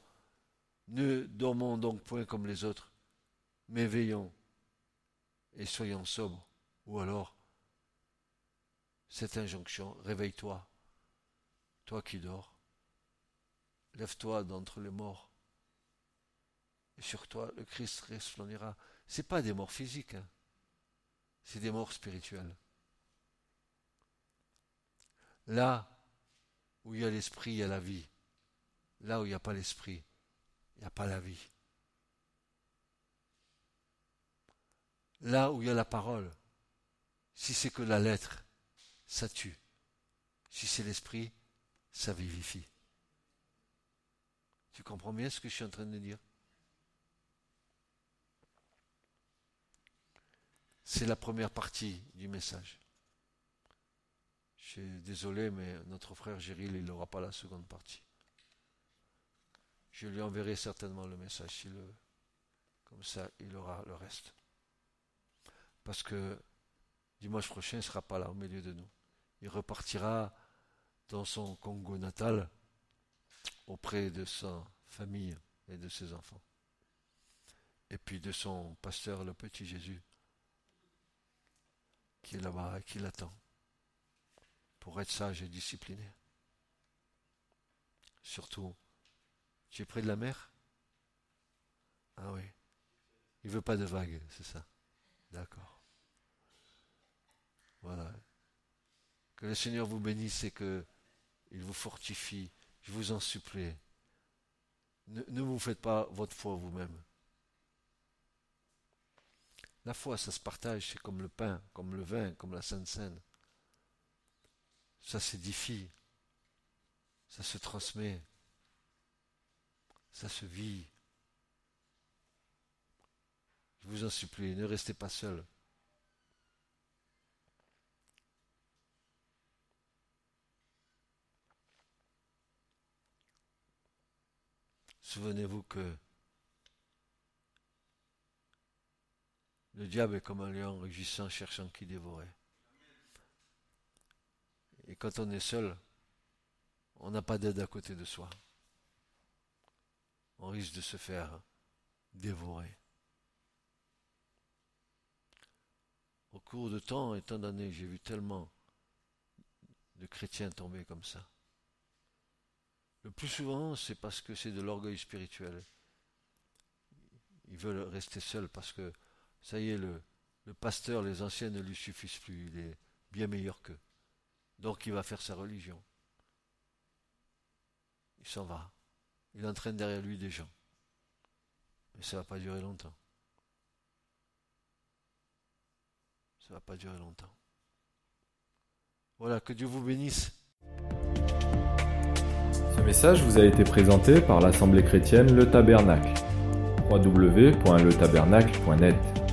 Ne dormons donc point comme les autres, mais veillons et soyons sobres. Ou alors, cette injonction, réveille-toi, toi qui dors, lève-toi d'entre les morts, et sur toi le Christ resplendira. Ce pas des morts physiques, hein. c'est des morts spirituelles. Là où il y a l'esprit, il y a la vie. Là où il n'y a pas l'esprit, il n'y a pas la vie. Là où il y a la parole, si c'est que la lettre, ça tue. Si c'est l'esprit, ça vivifie. Tu comprends bien ce que je suis en train de dire? C'est la première partie du message. Je suis désolé, mais notre frère Géril, il n'aura pas la seconde partie. Je lui enverrai certainement le message Comme ça, il aura le reste. Parce que dimanche prochain, il ne sera pas là au milieu de nous. Il repartira dans son Congo natal auprès de sa famille et de ses enfants. Et puis de son pasteur, le petit Jésus, qui est là-bas et qui l'attend pour être sage et discipliné. Surtout, tu es près de la mer? Ah oui. Il veut pas de vagues, c'est ça D'accord. Voilà. Que le Seigneur vous bénisse et que il vous fortifie. Je vous en supplie. Ne, ne vous faites pas votre foi vous-même. La foi, ça se partage, c'est comme le pain, comme le vin, comme la Sainte Seine ça s'édifie, ça se transmet, ça se vit. Je vous en supplie, ne restez pas seul. Souvenez-vous que le diable est comme un lion rugissant cherchant qui dévorer. Et quand on est seul, on n'a pas d'aide à côté de soi. On risque de se faire dévorer. Au cours de temps, étant donné, j'ai vu tellement de chrétiens tomber comme ça. Le plus souvent, c'est parce que c'est de l'orgueil spirituel. Ils veulent rester seuls parce que, ça y est, le, le pasteur, les anciens ne lui suffisent plus. Il est bien meilleur qu'eux. Donc il va faire sa religion. Il s'en va. Il entraîne derrière lui des gens. Mais ça ne va pas durer longtemps. Ça ne va pas durer longtemps. Voilà, que Dieu vous bénisse. Ce message vous a été présenté par l'Assemblée chrétienne Le Tabernacle. www.letabernacle.net